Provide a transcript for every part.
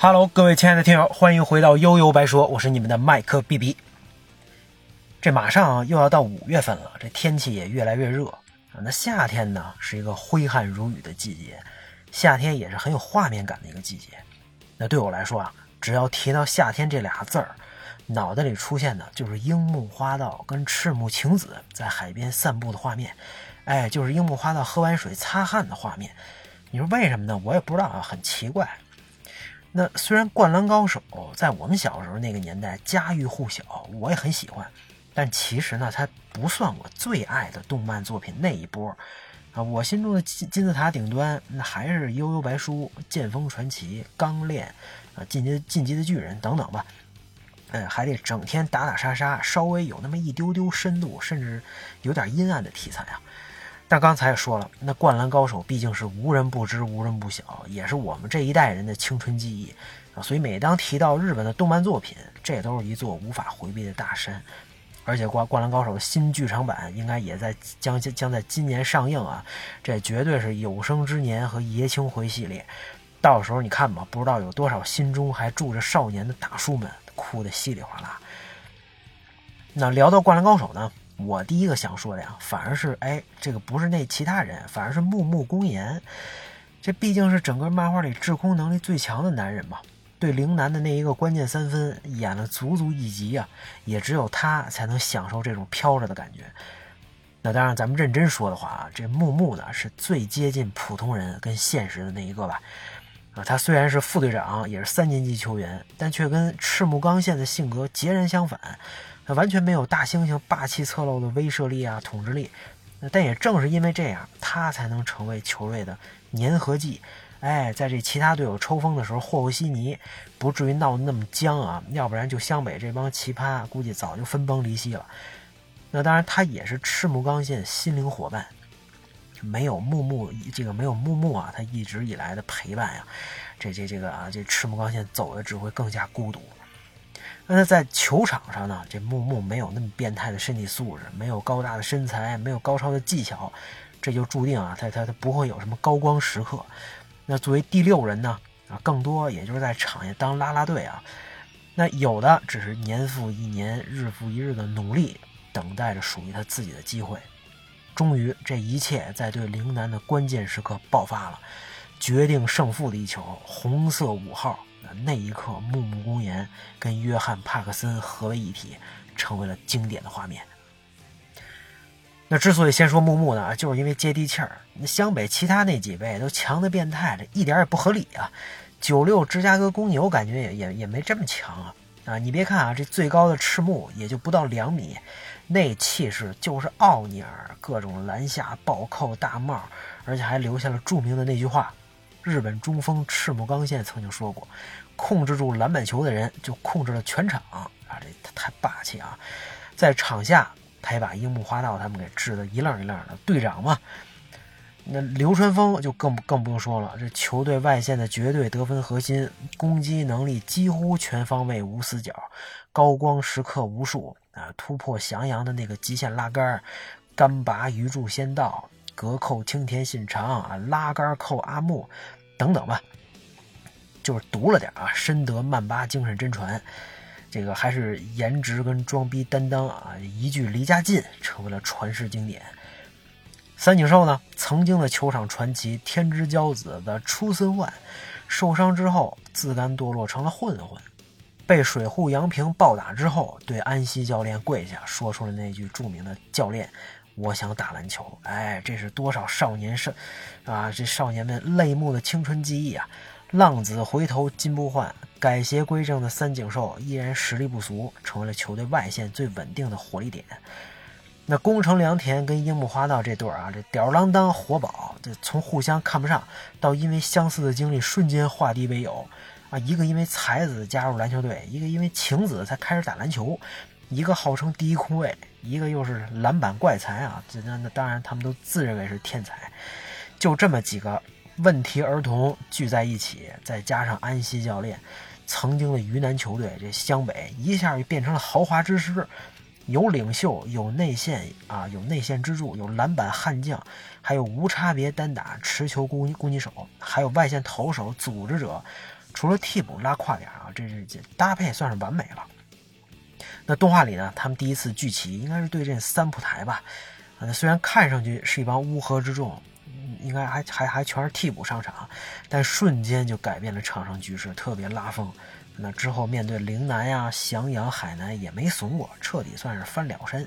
Hello，各位亲爱的听友，欢迎回到悠悠白说，我是你们的麦克 B B。这马上又要到五月份了，这天气也越来越热啊。那夏天呢，是一个挥汗如雨的季节，夏天也是很有画面感的一个季节。那对我来说啊，只要提到夏天这俩字儿，脑袋里出现的就是樱木花道跟赤木晴子在海边散步的画面，哎，就是樱木花道喝完水擦汗的画面。你说为什么呢？我也不知道啊，很奇怪。那虽然《灌篮高手》在我们小时候那个年代家喻户晓，我也很喜欢，但其实呢，它不算我最爱的动漫作品那一波啊。我心中的金金字塔顶端，那还是《悠悠白书》《剑锋传奇》《钢炼》啊，《进击进击的巨人》等等吧。嗯，还得整天打打杀杀，稍微有那么一丢丢深度，甚至有点阴暗的题材啊。但刚才也说了，那《灌篮高手》毕竟是无人不知、无人不晓，也是我们这一代人的青春记忆啊。所以每当提到日本的动漫作品，这都是一座无法回避的大山。而且《灌灌篮高手》的新剧场版应该也在将将在今年上映啊，这绝对是有生之年和爷青回系列。到时候你看吧，不知道有多少心中还住着少年的大叔们哭得稀里哗啦。那聊到《灌篮高手》呢？我第一个想说的呀，反而是哎，这个不是那其他人，反而是木木公言。这毕竟是整个漫画里制空能力最强的男人嘛，对陵南的那一个关键三分演了足足一集啊，也只有他才能享受这种飘着的感觉。那当然，咱们认真说的话啊，这木木呢是最接近普通人跟现实的那一个吧。他虽然是副队长，也是三年级球员，但却跟赤木刚宪的性格截然相反。他完全没有大猩猩霸气侧漏的威慑力啊，统治力。但也正是因为这样，他才能成为球队的粘合剂。哎，在这其他队友抽风的时候和和稀泥，不至于闹得那么僵啊。要不然就湘北这帮奇葩，估计早就分崩离析了。那当然，他也是赤木刚宪心灵伙伴。没有木木，这个没有木木啊，他一直以来的陪伴呀，这这这个啊，这赤木刚宪走的只会更加孤独。那他在球场上呢？这木木没有那么变态的身体素质，没有高大的身材，没有高超的技巧，这就注定啊，他他他不会有什么高光时刻。那作为第六人呢？啊，更多也就是在场下当拉拉队啊。那有的只是年复一年、日复一日的努力，等待着属于他自己的机会。终于，这一切在对陵南的关键时刻爆发了，决定胜负的一球，红色五号。那一刻，木木公园跟约翰·帕克森合为一体，成为了经典的画面。那之所以先说木木呢，就是因为接地气儿。那湘北其他那几位都强的变态，这一点也不合理啊！九六芝加哥公牛感觉也也也没这么强啊！啊，你别看啊，这最高的赤木也就不到两米，那气势就是奥尼尔，各种篮下暴扣大帽，而且还留下了著名的那句话。日本中锋赤木刚宪曾经说过：“控制住篮板球的人，就控制了全场。”啊，这太霸气啊！在场下，他也把樱木花道他们给治得一愣一愣的。队长嘛，那流川枫就更更不用说了。这球队外线的绝对得分核心，攻击能力几乎全方位无死角，高光时刻无数啊！突破翔阳的那个极限拉杆，干拔鱼柱先到，隔扣青田信长啊，拉杆扣阿木。等等吧，就是毒了点啊，深得曼巴精神真传，这个还是颜值跟装逼担当啊，一句离家近成为了传世经典。三井寿呢，曾经的球场传奇，天之骄子的出森万，受伤之后自甘堕落成了混混，被水户洋平暴打之后，对安西教练跪下，说出了那句著名的“教练”。我想打篮球，哎，这是多少少年少，啊，这少年们泪目的青春记忆啊！浪子回头金不换，改邪归正的三井寿依然实力不俗，成为了球队外线最稳定的火力点。那宫城良田跟樱木花道这对啊，这吊儿郎当活宝，这从互相看不上到因为相似的经历瞬间化敌为友啊！一个因为才子加入篮球队，一个因为晴子才开始打篮球。一个号称第一空位，一个又是篮板怪才啊！这那那当然，他们都自认为是天才。就这么几个问题儿童聚在一起，再加上安西教练，曾经的鱼腩球队这湘北一下就变成了豪华之师，有领袖，有内线啊，有内线支柱，有篮板悍将，还有无差别单打持球攻攻击手，还有外线投手组织者。除了替补拉胯点啊，这是这搭配算是完美了。那动画里呢，他们第一次聚齐应该是对阵三浦台吧？啊，虽然看上去是一帮乌合之众，应该还还还全是替补上场，但瞬间就改变了场上局势，特别拉风。那之后面对陵南呀、翔阳、海南也没怂过，彻底算是翻了身。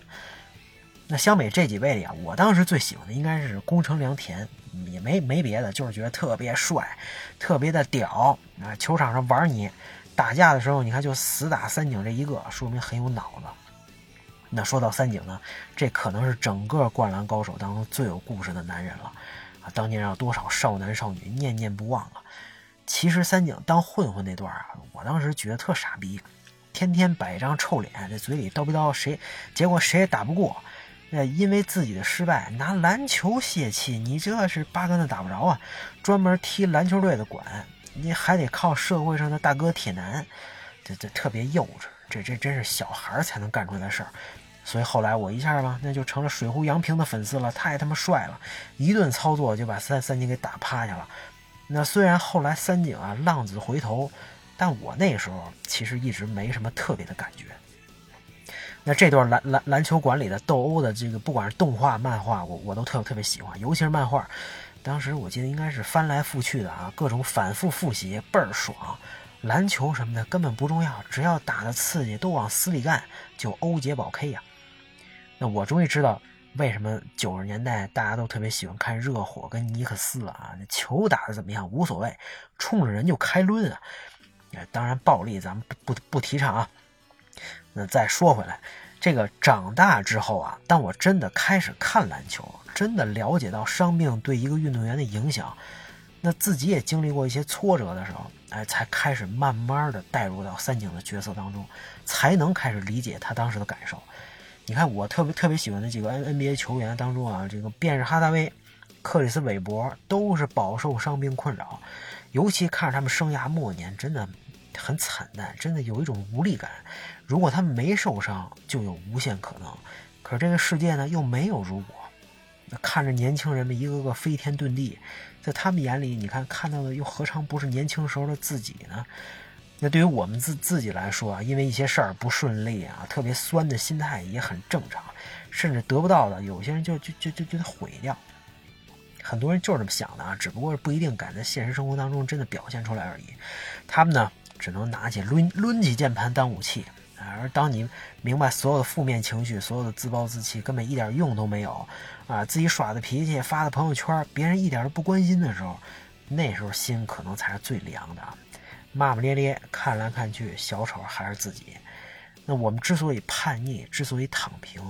那湘北这几位里啊，我当时最喜欢的应该是宫城良田，也没没别的，就是觉得特别帅，特别的屌啊！球场上玩你，打架的时候你看就死打三井这一个，说明很有脑子。那说到三井呢，这可能是整个灌篮高手当中最有故事的男人了啊！当年让多少少男少女念念不忘啊！其实三井当混混那段啊，我当时觉得特傻逼，天天摆一张臭脸，在嘴里叨逼叨，谁结果谁也打不过。那因为自己的失败拿篮球泄气，你这是八竿子打不着啊！专门踢篮球队的管，你还得靠社会上的大哥铁男，这这特别幼稚，这这真是小孩才能干出来的事儿。所以后来我一下吧，那就成了水户洋平的粉丝了，太他妈帅了，一顿操作就把三三井给打趴下了。那虽然后来三井啊浪子回头，但我那时候其实一直没什么特别的感觉。那这段篮篮篮球馆里的斗殴的这个，不管是动画、漫画，我我都特特别喜欢，尤其是漫画。当时我记得应该是翻来覆去的啊，各种反复复习，倍儿爽。篮球什么的根本不重要，只要打的刺激，都往死里干，就欧杰保 K 呀。那我终于知道为什么九十年代大家都特别喜欢看热火跟尼克斯了啊！那球打的怎么样无所谓，冲着人就开抡啊！当然暴力咱们不不不提倡啊。那再说回来，这个长大之后啊，当我真的开始看篮球，真的了解到伤病对一个运动员的影响，那自己也经历过一些挫折的时候，哎，才开始慢慢的带入到三井的角色当中，才能开始理解他当时的感受。你看，我特别特别喜欢的几个 N NBA 球员当中啊，这个便是哈达威、克里斯韦伯，都是饱受伤病困扰，尤其看着他们生涯末年，真的。很惨淡，真的有一种无力感。如果他们没受伤，就有无限可能。可是这个世界呢，又没有如果。看着年轻人们一个个飞天遁地，在他们眼里，你看看到的又何尝不是年轻时候的自己呢？那对于我们自自己来说啊，因为一些事儿不顺利啊，特别酸的心态也很正常。甚至得不到的，有些人就就就就就得毁掉。很多人就是这么想的啊，只不过是不一定敢在现实生活当中真的表现出来而已。他们呢？只能拿起抡抡起键盘当武器，而当你明白所有的负面情绪、所有的自暴自弃根本一点用都没有，啊，自己耍的脾气发的朋友圈，别人一点都不关心的时候，那时候心可能才是最凉的。骂骂咧咧，看来看去，小丑还是自己。那我们之所以叛逆，之所以躺平，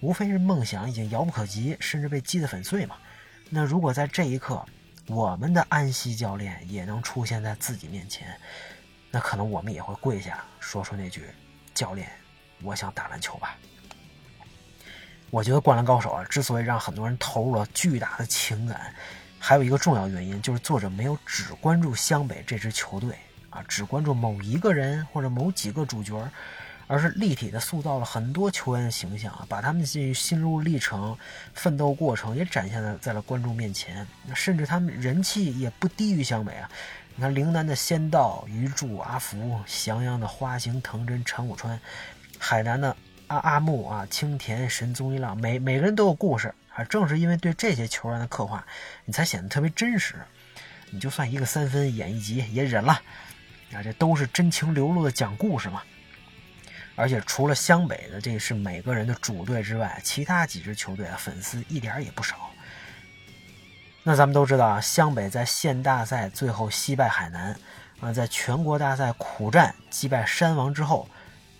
无非是梦想已经遥不可及，甚至被击得粉碎嘛。那如果在这一刻，我们的安西教练也能出现在自己面前。那可能我们也会跪下说出那句：“教练，我想打篮球吧。”我觉得《灌篮高手》啊，之所以让很多人投入了巨大的情感，还有一个重要原因就是作者没有只关注湘北这支球队啊，只关注某一个人或者某几个主角，而是立体的塑造了很多球员的形象啊，把他们这心路历程、奋斗过程也展现在在了观众面前，甚至他们人气也不低于湘北啊。你看，陵南的仙道、鱼柱、阿福，翔阳的花形、藤真、陈武川，海南的阿阿木啊、青田、神宗一郎，每每个人都有故事啊。正是因为对这些球员的刻画，你才显得特别真实。你就算一个三分演一集也忍了啊，这都是真情流露的讲故事嘛。而且除了湘北的这是每个人的主队之外，其他几支球队啊粉丝一点也不少。那咱们都知道啊，湘北在县大赛最后惜败海南，啊，在全国大赛苦战击败山王之后，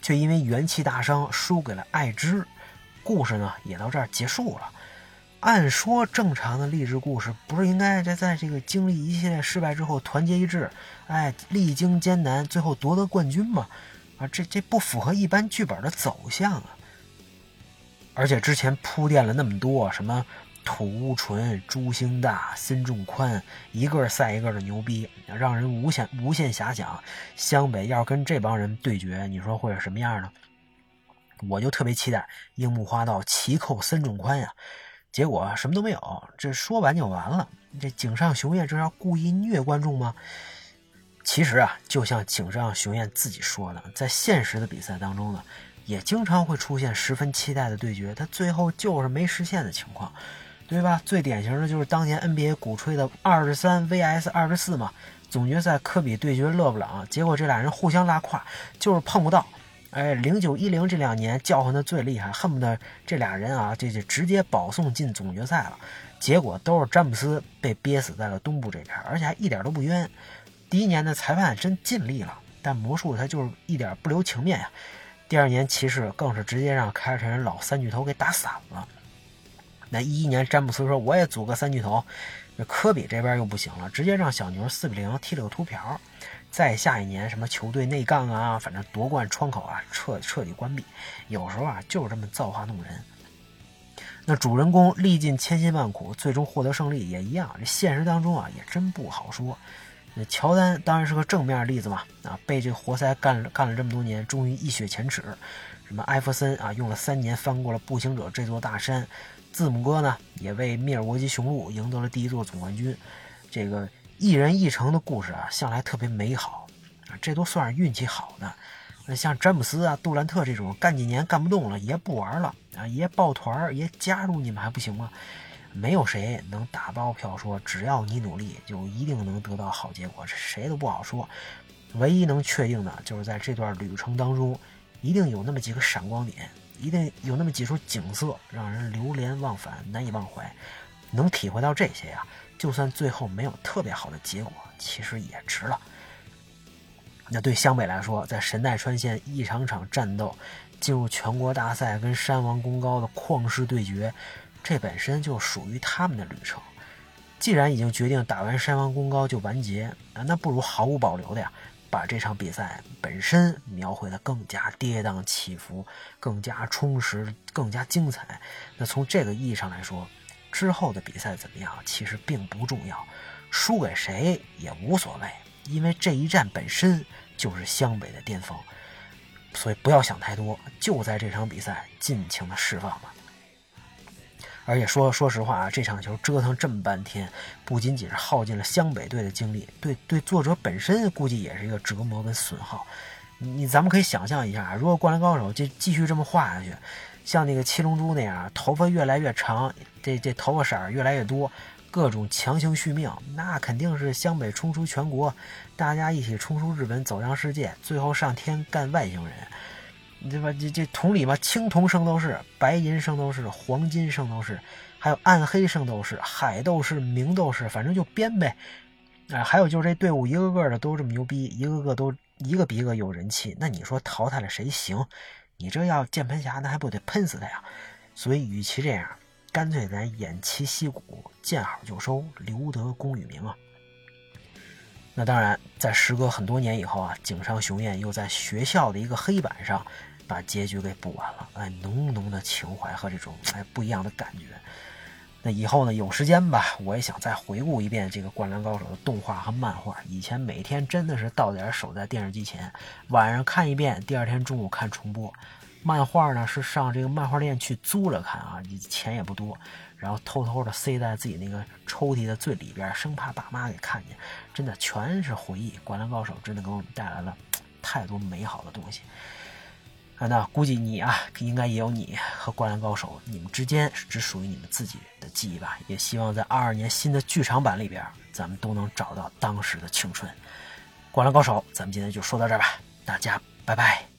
却因为元气大伤输给了爱知，故事呢也到这儿结束了。按说正常的励志故事不是应该在在这个经历一系列失败之后团结一致，哎，历经艰难最后夺得冠军吗？啊，这这不符合一般剧本的走向啊！而且之前铺垫了那么多什么。土屋纯、朱星大、孙仲宽，一个赛一个的牛逼，让人无限无限遐想。湘北要是跟这帮人对决，你说会是什么样呢？我就特别期待樱木花道奇扣孙仲宽呀，结果什么都没有，这说完就完了。这井上雄彦这要故意虐观众吗？其实啊，就像井上雄彦自己说的，在现实的比赛当中呢，也经常会出现十分期待的对决，他最后就是没实现的情况，对吧？最典型的就是当年 NBA 鼓吹的二十三 VS 二十四嘛，总决赛科比对决勒布朗，结果这俩人互相拉胯，就是碰不到。哎，零九一零这两年叫唤的最厉害，恨不得这俩人啊，这就直接保送进总决赛了。结果都是詹姆斯被憋死在了东部这边，而且还一点都不冤。第一年的裁判真尽力了，但魔术他就是一点不留情面呀。第二年骑士更是直接让凯尔特人老三巨头给打散了。那一一年詹姆斯说我也组个三巨头，那科比这边又不行了，直接让小牛四比零踢了个秃瓢。再下一年，什么球队内杠啊，反正夺冠窗口啊，彻彻底关闭。有时候啊，就是这么造化弄人。那主人公历尽千辛万苦，最终获得胜利也一样。这现实当中啊，也真不好说。那乔丹当然是个正面例子嘛，啊，被这活塞干了干了这么多年，终于一雪前耻。什么艾弗森啊，用了三年翻过了步行者这座大山。字母哥呢，也为密尔沃基雄鹿赢得了第一座总冠军。这个。一人一城的故事啊，向来特别美好啊，这都算是运气好的。那像詹姆斯啊、杜兰特这种干几年干不动了，爷不玩了啊，爷抱团爷加入你们还不行吗？没有谁能打包票说只要你努力就一定能得到好结果，这谁都不好说。唯一能确定的就是在这段旅程当中，一定有那么几个闪光点，一定有那么几处景色让人流连忘返、难以忘怀。能体会到这些呀。就算最后没有特别好的结果，其实也值了。那对湘北来说，在神奈川县一场场战斗，进入全国大赛跟山王功高的旷世对决，这本身就属于他们的旅程。既然已经决定打完山王功高就完结啊，那不如毫无保留的呀，把这场比赛本身描绘的更加跌宕起伏，更加充实，更加精彩。那从这个意义上来说。之后的比赛怎么样，其实并不重要，输给谁也无所谓，因为这一战本身就是湘北的巅峰，所以不要想太多，就在这场比赛尽情的释放吧。而且说说实话啊，这场球折腾这么半天，不仅仅是耗尽了湘北队的精力，对对作者本身估计也是一个折磨跟损耗。你咱们可以想象一下，如果《灌篮高手》继继续这么画下去。像那个七龙珠那样，头发越来越长，这这头发色儿越来越多，各种强行续命，那肯定是湘北冲出全国，大家一起冲出日本，走向世界，最后上天干外星人，对吧？这这同理嘛，青铜圣斗士、白银圣斗士、黄金圣斗士，还有暗黑圣斗士、海斗士、明斗士，反正就编呗。啊，还有就是这队伍一个个的都这么牛逼，一个个都一个比一个有人气，那你说淘汰了谁行？你这要键盘侠，那还不得喷死他呀？所以，与其这样，干脆咱偃旗息鼓，见好就收，留得功与名啊。那当然，在时隔很多年以后啊，井上雄彦又在学校的一个黑板上把结局给补完了。哎，浓浓的情怀和这种哎不一样的感觉。那以后呢，有时间吧，我也想再回顾一遍这个《灌篮高手》的动画和漫画。以前每天真的是到点守在电视机前，晚上看一遍，第二天中午看重播。漫画呢是上这个漫画店去租着看啊，钱也不多，然后偷偷的塞在自己那个抽屉的最里边，生怕爸妈给看见。真的全是回忆，《灌篮高手》真的给我们带来了太多美好的东西。啊，那估计你啊，应该也有你和《灌篮高手》，你们之间只属于你们自己的记忆吧。也希望在二二年新的剧场版里边，咱们都能找到当时的青春。《灌篮高手》，咱们今天就说到这儿吧，大家拜拜。